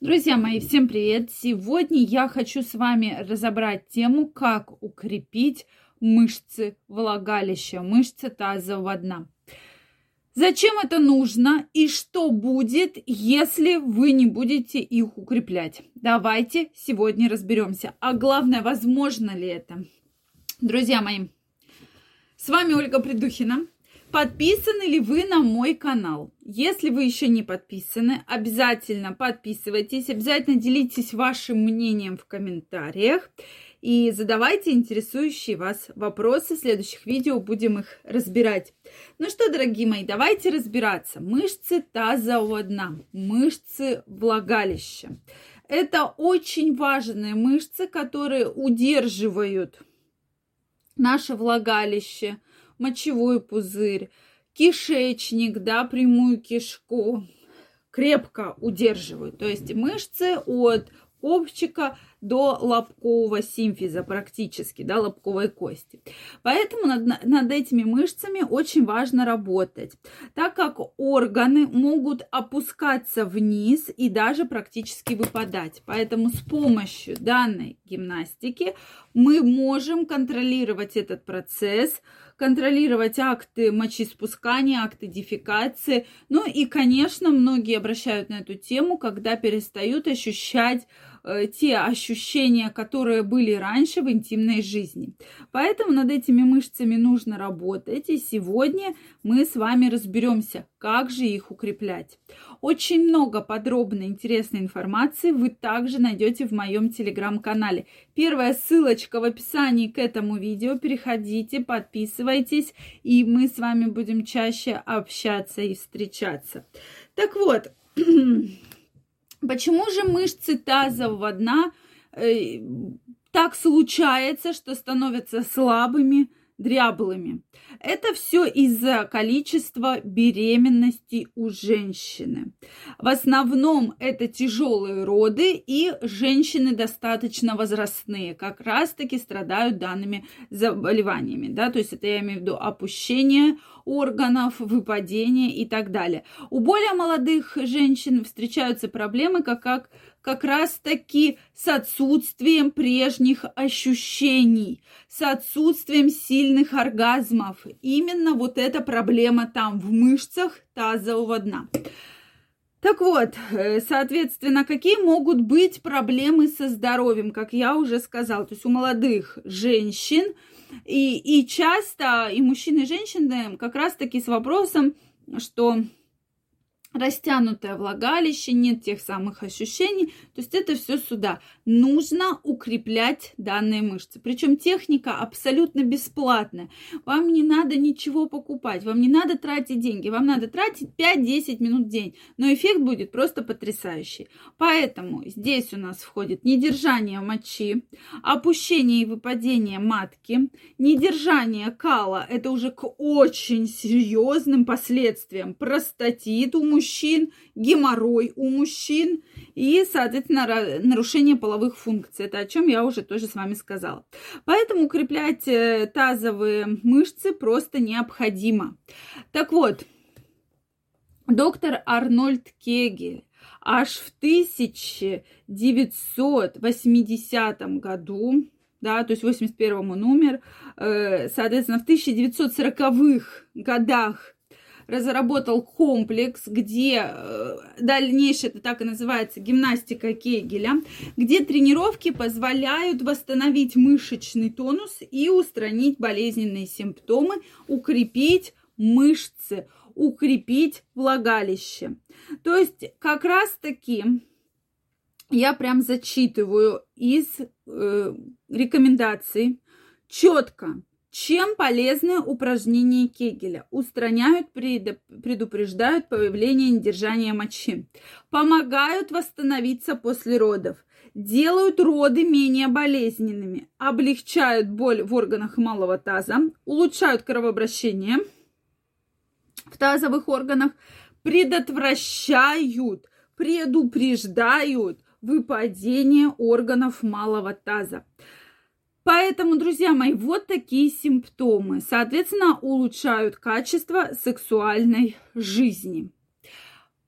Друзья мои, всем привет! Сегодня я хочу с вами разобрать тему, как укрепить мышцы влагалища, мышцы тазового дна. Зачем это нужно и что будет, если вы не будете их укреплять? Давайте сегодня разберемся. А главное, возможно ли это? Друзья мои, с вами Ольга Придухина. Подписаны ли вы на мой канал? Если вы еще не подписаны, обязательно подписывайтесь, обязательно делитесь вашим мнением в комментариях и задавайте интересующие вас вопросы. В следующих видео будем их разбирать. Ну что, дорогие мои, давайте разбираться. Мышцы тазового дна, мышцы влагалища. Это очень важные мышцы, которые удерживают наше влагалище, мочевой пузырь, кишечник, да, прямую кишку крепко удерживают. То есть мышцы от копчика до лобкового симфиза практически, да, лобковой кости. Поэтому над, над этими мышцами очень важно работать, так как органы могут опускаться вниз и даже практически выпадать. Поэтому с помощью данной гимнастики мы можем контролировать этот процесс, контролировать акты мочеиспускания, акты дефекации. Ну и, конечно, многие обращают на эту тему, когда перестают ощущать те ощущения, которые были раньше в интимной жизни. Поэтому над этими мышцами нужно работать. И сегодня мы с вами разберемся, как же их укреплять. Очень много подробной интересной информации вы также найдете в моем телеграм-канале. Первая ссылочка в описании к этому видео. Переходите, подписывайтесь, и мы с вами будем чаще общаться и встречаться. Так вот, Почему же мышцы тазового дна э, так случается, что становятся слабыми, дряблыми? Это все из-за количества беременности у женщины. В основном это тяжелые роды и женщины достаточно возрастные, как раз-таки страдают данными заболеваниями. Да? То есть это я имею в виду опущение органов, выпадение и так далее. У более молодых женщин встречаются проблемы, как, как как раз-таки с отсутствием прежних ощущений, с отсутствием сильных оргазмов. Именно вот эта проблема там, в мышцах тазового дна. Так вот, э, соответственно, какие могут быть проблемы со здоровьем, как я уже сказала, то есть у молодых женщин и, и часто и мужчины, и женщины как раз-таки с вопросом, что растянутое влагалище, нет тех самых ощущений. То есть это все сюда. Нужно укреплять данные мышцы. Причем техника абсолютно бесплатная. Вам не надо ничего покупать, вам не надо тратить деньги, вам надо тратить 5-10 минут в день. Но эффект будет просто потрясающий. Поэтому здесь у нас входит недержание мочи, опущение и выпадение матки, недержание кала. Это уже к очень серьезным последствиям. Простатит у мужчин мужчин, геморрой у мужчин и, соответственно, нарушение половых функций. Это о чем я уже тоже с вами сказала. Поэтому укреплять э, тазовые мышцы просто необходимо. Так вот, доктор Арнольд Кегель аж в 1980 году да, то есть 81 номер, э, соответственно, в 1940-х годах разработал комплекс, где э, дальнейшее, это так и называется, гимнастика Кегеля, где тренировки позволяют восстановить мышечный тонус и устранить болезненные симптомы, укрепить мышцы, укрепить влагалище. То есть как раз-таки я прям зачитываю из э, рекомендаций четко чем полезны упражнения Кегеля? Устраняют, предупреждают появление недержания мочи, помогают восстановиться после родов, делают роды менее болезненными, облегчают боль в органах малого таза, улучшают кровообращение в тазовых органах, предотвращают, предупреждают выпадение органов малого таза. Поэтому, друзья мои, вот такие симптомы, соответственно, улучшают качество сексуальной жизни.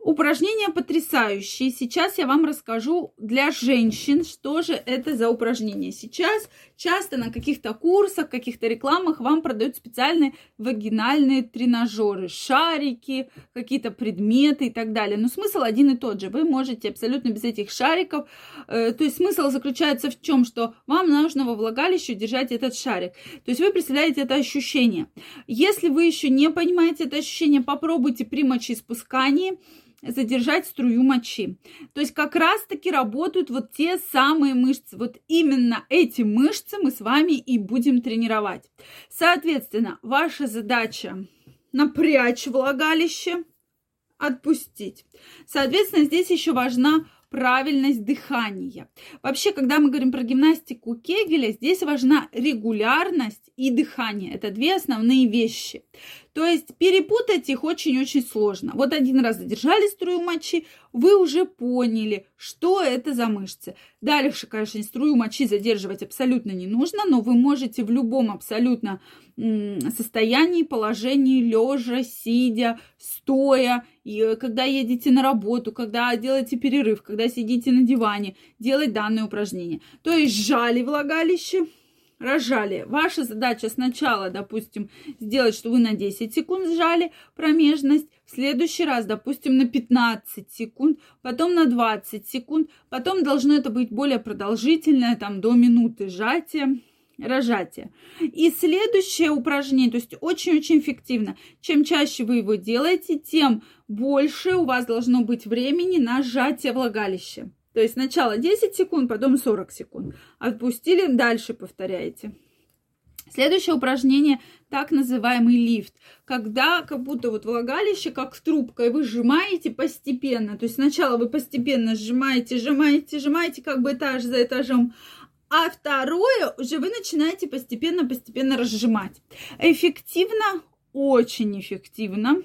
Упражнения потрясающие. Сейчас я вам расскажу для женщин, что же это за упражнения. Сейчас часто на каких-то курсах, каких-то рекламах вам продают специальные вагинальные тренажеры, шарики, какие-то предметы и так далее. Но смысл один и тот же. Вы можете абсолютно без этих шариков. Э, то есть смысл заключается в чем, что вам нужно во влагалище держать этот шарик. То есть вы представляете это ощущение. Если вы еще не понимаете это ощущение, попробуйте при мочеиспускании задержать струю мочи. То есть как раз-таки работают вот те самые мышцы. Вот именно эти мышцы мы с вами и будем тренировать. Соответственно, ваша задача напрячь влагалище, отпустить. Соответственно, здесь еще важна правильность дыхания. Вообще, когда мы говорим про гимнастику Кегеля, здесь важна регулярность и дыхание. Это две основные вещи. То есть перепутать их очень-очень сложно. Вот один раз задержали струю мочи, вы уже поняли, что это за мышцы. Дальше, конечно, струю мочи задерживать абсолютно не нужно, но вы можете в любом абсолютно состоянии, положении, лежа, сидя, стоя, и э, когда едете на работу, когда делаете перерыв, когда сидите на диване, делать данное упражнение. То есть сжали влагалище, разжали. Ваша задача сначала, допустим, сделать, что вы на 10 секунд сжали промежность, в следующий раз, допустим, на 15 секунд, потом на 20 секунд, потом должно это быть более продолжительное, там до минуты сжатия рожатие. И следующее упражнение, то есть очень-очень эффективно. Чем чаще вы его делаете, тем больше у вас должно быть времени на сжатие влагалища. То есть сначала 10 секунд, потом 40 секунд. Отпустили, дальше повторяете. Следующее упражнение так называемый лифт, когда как будто вот влагалище как трубка, вы сжимаете постепенно. То есть сначала вы постепенно сжимаете, сжимаете, сжимаете как бы этаж за этажом, а второе уже вы начинаете постепенно-постепенно разжимать. Эффективно, очень эффективно.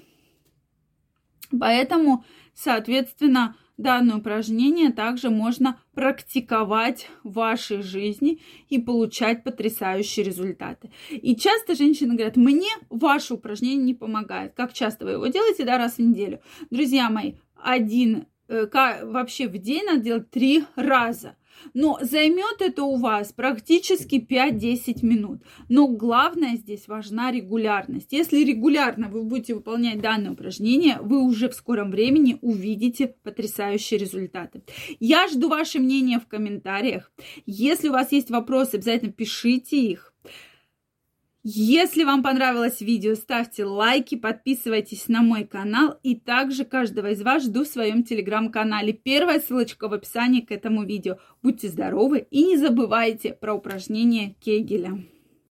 Поэтому, соответственно, Данное упражнение также можно практиковать в вашей жизни и получать потрясающие результаты. И часто женщины говорят, мне ваше упражнение не помогает. Как часто вы его делаете? Да, раз в неделю. Друзья мои, один э, вообще в день надо делать три раза. Но займет это у вас практически 5-10 минут. Но главное здесь важна регулярность. Если регулярно вы будете выполнять данное упражнение, вы уже в скором времени увидите потрясающие результаты. Я жду ваше мнение в комментариях. Если у вас есть вопросы, обязательно пишите их. Если вам понравилось видео, ставьте лайки, подписывайтесь на мой канал и также каждого из вас жду в своем телеграм-канале. Первая ссылочка в описании к этому видео. Будьте здоровы и не забывайте про упражнения Кегеля.